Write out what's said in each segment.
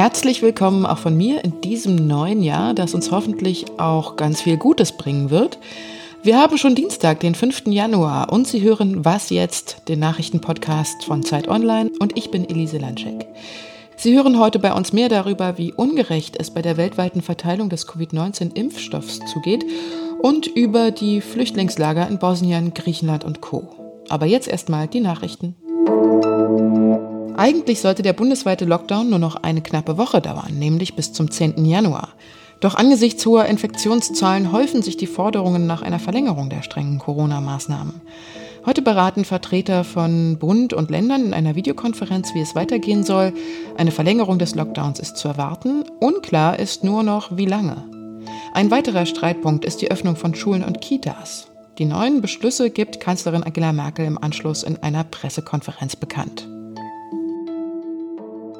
Herzlich willkommen auch von mir in diesem neuen Jahr, das uns hoffentlich auch ganz viel Gutes bringen wird. Wir haben schon Dienstag, den 5. Januar und Sie hören Was jetzt, den Nachrichtenpodcast von Zeit Online und ich bin Elise Landschek. Sie hören heute bei uns mehr darüber, wie ungerecht es bei der weltweiten Verteilung des Covid-19-Impfstoffs zugeht und über die Flüchtlingslager in Bosnien, Griechenland und Co. Aber jetzt erstmal die Nachrichten. Eigentlich sollte der bundesweite Lockdown nur noch eine knappe Woche dauern, nämlich bis zum 10. Januar. Doch angesichts hoher Infektionszahlen häufen sich die Forderungen nach einer Verlängerung der strengen Corona-Maßnahmen. Heute beraten Vertreter von Bund und Ländern in einer Videokonferenz, wie es weitergehen soll. Eine Verlängerung des Lockdowns ist zu erwarten. Unklar ist nur noch, wie lange. Ein weiterer Streitpunkt ist die Öffnung von Schulen und Kitas. Die neuen Beschlüsse gibt Kanzlerin Angela Merkel im Anschluss in einer Pressekonferenz bekannt.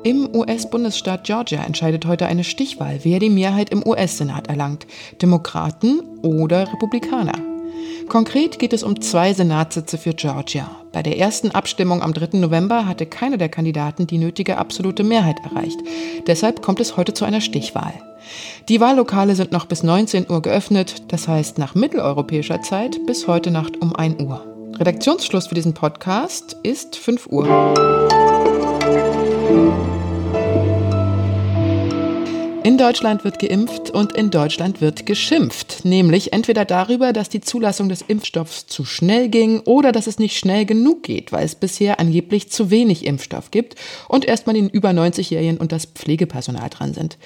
Im US-Bundesstaat Georgia entscheidet heute eine Stichwahl, wer die Mehrheit im US-Senat erlangt, Demokraten oder Republikaner. Konkret geht es um zwei Senatssitze für Georgia. Bei der ersten Abstimmung am 3. November hatte keiner der Kandidaten die nötige absolute Mehrheit erreicht. Deshalb kommt es heute zu einer Stichwahl. Die Wahllokale sind noch bis 19 Uhr geöffnet, das heißt nach mitteleuropäischer Zeit bis heute Nacht um 1 Uhr. Redaktionsschluss für diesen Podcast ist 5 Uhr. In Deutschland wird geimpft und in Deutschland wird geschimpft, nämlich entweder darüber, dass die Zulassung des Impfstoffs zu schnell ging oder dass es nicht schnell genug geht, weil es bisher angeblich zu wenig Impfstoff gibt und erstmal den über 90-Jährigen und das Pflegepersonal dran sind.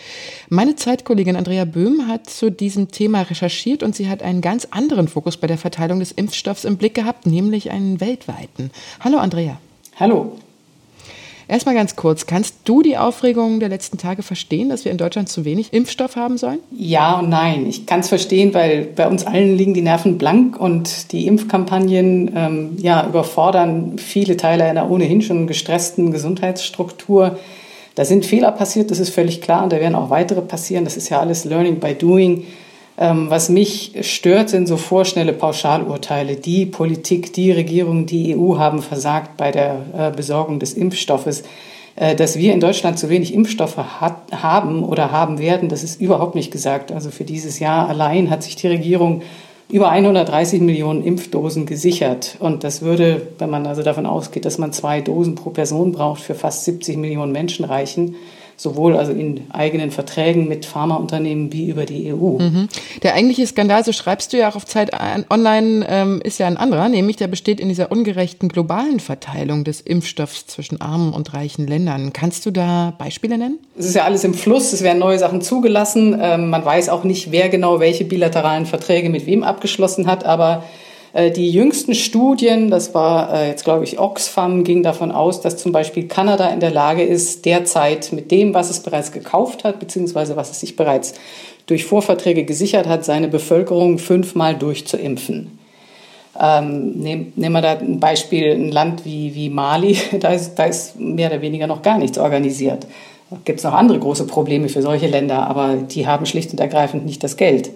Meine Zeitkollegin Andrea Böhm hat zu diesem Thema recherchiert und sie hat einen ganz anderen Fokus bei der Verteilung des Impfstoffs im Blick gehabt, nämlich einen weltweiten. Hallo Andrea. Hallo. Erstmal ganz kurz, kannst du die Aufregung der letzten Tage verstehen, dass wir in Deutschland zu wenig Impfstoff haben sollen? Ja und nein. Ich kann es verstehen, weil bei uns allen liegen die Nerven blank und die Impfkampagnen ähm, ja, überfordern viele Teile einer ohnehin schon gestressten Gesundheitsstruktur. Da sind Fehler passiert, das ist völlig klar, und da werden auch weitere passieren. Das ist ja alles Learning by Doing. Ähm, was mich stört, sind so vorschnelle Pauschalurteile. Die Politik, die Regierung, die EU haben versagt bei der äh, Besorgung des Impfstoffes. Äh, dass wir in Deutschland zu wenig Impfstoffe hat, haben oder haben werden, das ist überhaupt nicht gesagt. Also für dieses Jahr allein hat sich die Regierung über 130 Millionen Impfdosen gesichert. Und das würde, wenn man also davon ausgeht, dass man zwei Dosen pro Person braucht, für fast 70 Millionen Menschen reichen sowohl also in eigenen Verträgen mit Pharmaunternehmen wie über die EU. Mhm. Der eigentliche Skandal, so schreibst du ja auch auf Zeit Online, ähm, ist ja ein anderer, nämlich der besteht in dieser ungerechten globalen Verteilung des Impfstoffs zwischen armen und reichen Ländern. Kannst du da Beispiele nennen? Es ist ja alles im Fluss, es werden neue Sachen zugelassen. Ähm, man weiß auch nicht, wer genau welche bilateralen Verträge mit wem abgeschlossen hat, aber die jüngsten Studien, das war äh, jetzt glaube ich Oxfam, ging davon aus, dass zum Beispiel Kanada in der Lage ist, derzeit mit dem, was es bereits gekauft hat, beziehungsweise was es sich bereits durch Vorverträge gesichert hat, seine Bevölkerung fünfmal durchzuimpfen. Ähm, nehmen, nehmen wir da ein Beispiel, ein Land wie, wie Mali, da ist, da ist mehr oder weniger noch gar nichts organisiert. Da gibt es noch andere große Probleme für solche Länder, aber die haben schlicht und ergreifend nicht das Geld.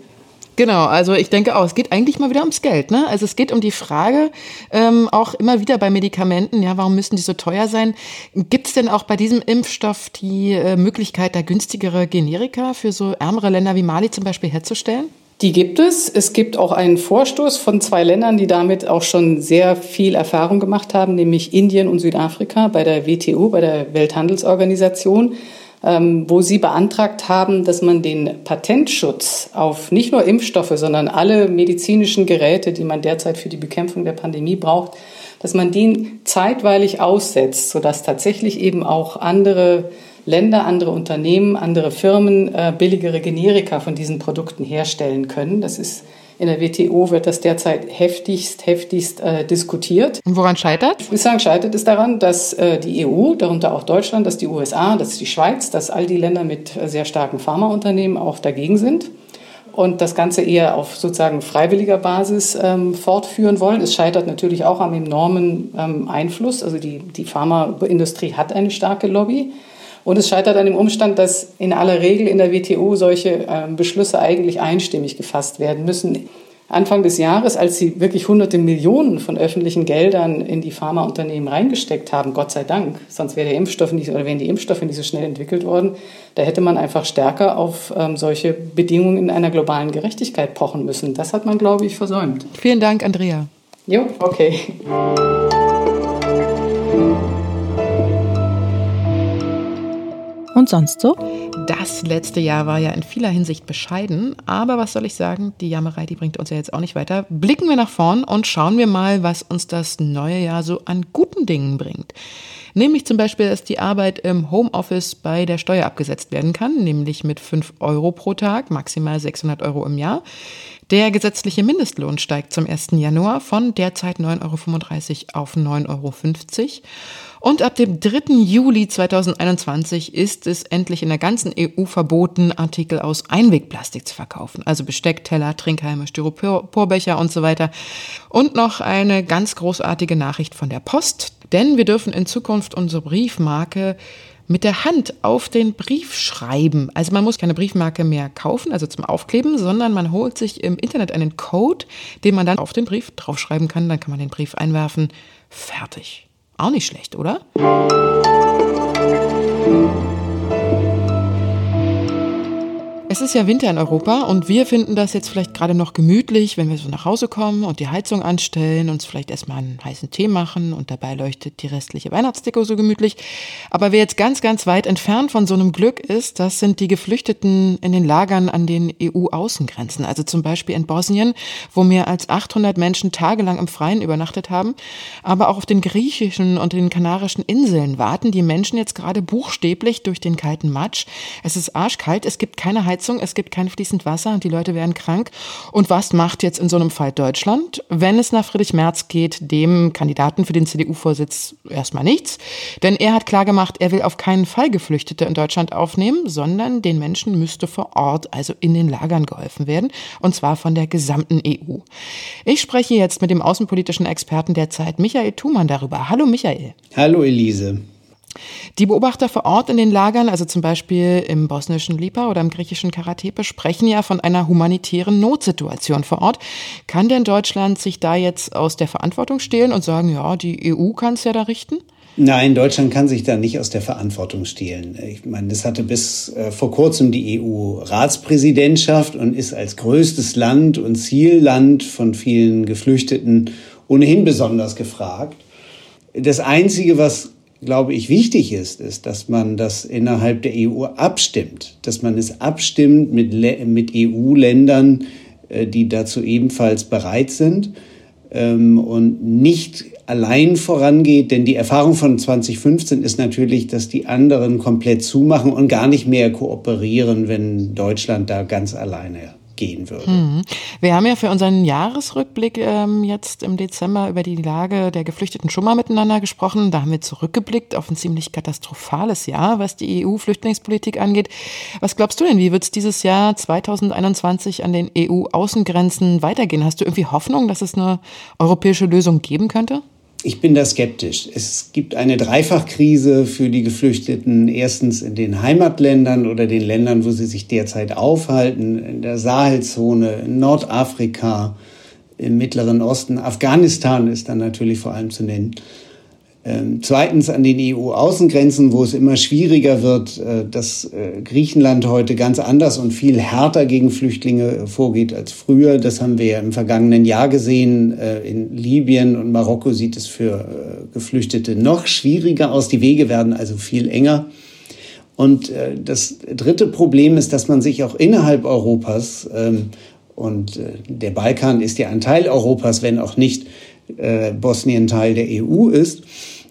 Genau, also ich denke auch, es geht eigentlich mal wieder ums Geld. Ne? Also es geht um die Frage, ähm, auch immer wieder bei Medikamenten, ja, warum müssen die so teuer sein? Gibt es denn auch bei diesem Impfstoff die äh, Möglichkeit, da günstigere Generika für so ärmere Länder wie Mali zum Beispiel herzustellen? Die gibt es. Es gibt auch einen Vorstoß von zwei Ländern, die damit auch schon sehr viel Erfahrung gemacht haben, nämlich Indien und Südafrika bei der WTO, bei der Welthandelsorganisation. Ähm, wo Sie beantragt haben, dass man den Patentschutz auf nicht nur Impfstoffe, sondern alle medizinischen Geräte, die man derzeit für die Bekämpfung der Pandemie braucht, dass man den zeitweilig aussetzt, sodass tatsächlich eben auch andere Länder, andere Unternehmen, andere Firmen äh, billigere Generika von diesen Produkten herstellen können. Das ist in der WTO wird das derzeit heftigst, heftigst äh, diskutiert. Und woran scheitert? Ich würde sagen, scheitert es daran, dass äh, die EU, darunter auch Deutschland, dass die USA, dass die Schweiz, dass all die Länder mit äh, sehr starken Pharmaunternehmen auch dagegen sind und das Ganze eher auf sozusagen freiwilliger Basis ähm, fortführen wollen. Es scheitert natürlich auch am enormen ähm, Einfluss. Also die, die Pharmaindustrie hat eine starke Lobby. Und es scheitert an dem Umstand, dass in aller Regel in der WTO solche äh, Beschlüsse eigentlich einstimmig gefasst werden müssen. Anfang des Jahres, als sie wirklich hunderte Millionen von öffentlichen Geldern in die Pharmaunternehmen reingesteckt haben, Gott sei Dank, sonst wäre der Impfstoff nicht, oder wären die Impfstoffe nicht so schnell entwickelt worden, da hätte man einfach stärker auf ähm, solche Bedingungen in einer globalen Gerechtigkeit pochen müssen. Das hat man, glaube ich, versäumt. Vielen Dank, Andrea. Jo, okay. Und sonst so? Das letzte Jahr war ja in vieler Hinsicht bescheiden, aber was soll ich sagen, die Jammerei, die bringt uns ja jetzt auch nicht weiter. Blicken wir nach vorn und schauen wir mal, was uns das neue Jahr so an guten Dingen bringt. Nämlich zum Beispiel, dass die Arbeit im Homeoffice bei der Steuer abgesetzt werden kann, nämlich mit 5 Euro pro Tag, maximal 600 Euro im Jahr. Der gesetzliche Mindestlohn steigt zum 1. Januar von derzeit 9,35 Euro auf 9,50 Euro. Und ab dem 3. Juli 2021 ist es endlich in der ganzen EU verboten, Artikel aus Einwegplastik zu verkaufen. Also Besteck, Teller, Trinkhalme, Styroporbecher und so weiter. Und noch eine ganz großartige Nachricht von der Post. Denn wir dürfen in Zukunft unsere Briefmarke mit der Hand auf den Brief schreiben. Also man muss keine Briefmarke mehr kaufen, also zum Aufkleben, sondern man holt sich im Internet einen Code, den man dann auf den Brief draufschreiben kann. Dann kann man den Brief einwerfen. Fertig. Auch nicht schlecht, oder? Es ist ja Winter in Europa und wir finden das jetzt vielleicht gerade noch gemütlich, wenn wir so nach Hause kommen und die Heizung anstellen, uns vielleicht erstmal einen heißen Tee machen und dabei leuchtet die restliche Weihnachtsdeko so gemütlich. Aber wer jetzt ganz, ganz weit entfernt von so einem Glück ist, das sind die Geflüchteten in den Lagern an den EU-Außengrenzen. Also zum Beispiel in Bosnien, wo mehr als 800 Menschen tagelang im Freien übernachtet haben. Aber auch auf den griechischen und den kanarischen Inseln warten die Menschen jetzt gerade buchstäblich durch den kalten Matsch. Es ist arschkalt, es gibt keine Heizung Heizung, es gibt kein fließend Wasser und die Leute werden krank. Und was macht jetzt in so einem Fall Deutschland? Wenn es nach Friedrich Merz geht, dem Kandidaten für den CDU-Vorsitz erstmal nichts. Denn er hat klargemacht, er will auf keinen Fall Geflüchtete in Deutschland aufnehmen, sondern den Menschen müsste vor Ort, also in den Lagern geholfen werden. Und zwar von der gesamten EU. Ich spreche jetzt mit dem außenpolitischen Experten der Zeit, Michael Thumann, darüber. Hallo Michael. Hallo Elise. Die Beobachter vor Ort in den Lagern, also zum Beispiel im bosnischen Lipa oder im griechischen Karatepe, sprechen ja von einer humanitären Notsituation vor Ort. Kann denn Deutschland sich da jetzt aus der Verantwortung stehlen und sagen, ja, die EU kann es ja da richten? Nein, Deutschland kann sich da nicht aus der Verantwortung stehlen. Ich meine, es hatte bis äh, vor kurzem die EU-Ratspräsidentschaft und ist als größtes Land und Zielland von vielen Geflüchteten ohnehin besonders gefragt. Das Einzige, was glaube ich, wichtig ist, ist, dass man das innerhalb der EU abstimmt, dass man es abstimmt mit, mit EU-Ländern, äh, die dazu ebenfalls bereit sind ähm, und nicht allein vorangeht, denn die Erfahrung von 2015 ist natürlich, dass die anderen komplett zumachen und gar nicht mehr kooperieren, wenn Deutschland da ganz alleine gehen würde. Mhm. Wir haben ja für unseren Jahresrückblick ähm, jetzt im Dezember über die Lage der Geflüchteten schon mal miteinander gesprochen. Da haben wir zurückgeblickt auf ein ziemlich katastrophales Jahr, was die EU-Flüchtlingspolitik angeht. Was glaubst du denn, wie wird es dieses Jahr 2021 an den EU-Außengrenzen weitergehen? Hast du irgendwie Hoffnung, dass es eine europäische Lösung geben könnte? Ich bin da skeptisch. Es gibt eine Dreifachkrise für die Geflüchteten. Erstens in den Heimatländern oder den Ländern, wo sie sich derzeit aufhalten, in der Sahelzone, in Nordafrika, im Mittleren Osten. Afghanistan ist dann natürlich vor allem zu nennen. Ähm, zweitens an den EU-Außengrenzen, wo es immer schwieriger wird, äh, dass äh, Griechenland heute ganz anders und viel härter gegen Flüchtlinge vorgeht als früher. Das haben wir ja im vergangenen Jahr gesehen. Äh, in Libyen und Marokko sieht es für Geflüchtete noch schwieriger aus. Die Wege werden also viel enger. Und das dritte Problem ist, dass man sich auch innerhalb Europas ähm, und der Balkan ist ja ein Teil Europas, wenn auch nicht Bosnien Teil der EU ist,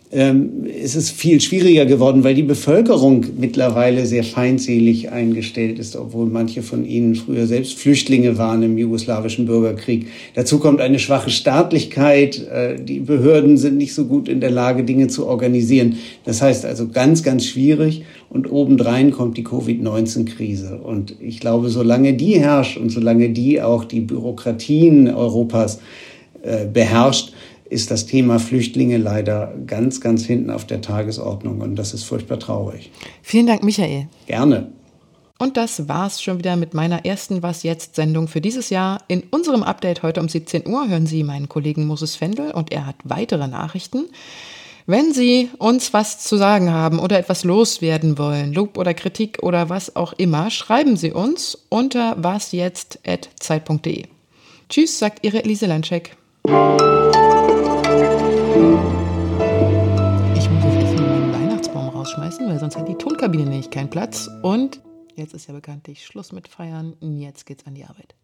ähm, ist es viel schwieriger geworden, weil die Bevölkerung mittlerweile sehr feindselig eingestellt ist, obwohl manche von ihnen früher selbst Flüchtlinge waren im jugoslawischen Bürgerkrieg. Dazu kommt eine schwache Staatlichkeit. Äh, die Behörden sind nicht so gut in der Lage, Dinge zu organisieren. Das heißt also ganz, ganz schwierig. Und obendrein kommt die Covid-19-Krise. Und ich glaube, solange die herrscht und solange die auch die Bürokratien Europas äh, beherrscht, ist das Thema Flüchtlinge leider ganz, ganz hinten auf der Tagesordnung und das ist furchtbar traurig. Vielen Dank, Michael. Gerne. Und das war's schon wieder mit meiner ersten Was jetzt Sendung für dieses Jahr. In unserem Update heute um 17 Uhr hören Sie meinen Kollegen Moses Fendel und er hat weitere Nachrichten. Wenn Sie uns was zu sagen haben oder etwas loswerden wollen, Lob oder Kritik oder was auch immer, schreiben Sie uns unter wasjetzt.zeit.de. Tschüss, sagt Ihre Elise Landscheck. Weil sonst hat die Tonkabine nämlich keinen Platz. Und Jetzt ist ja bekanntlich Schluss mit Feiern. Jetzt geht's an die Arbeit.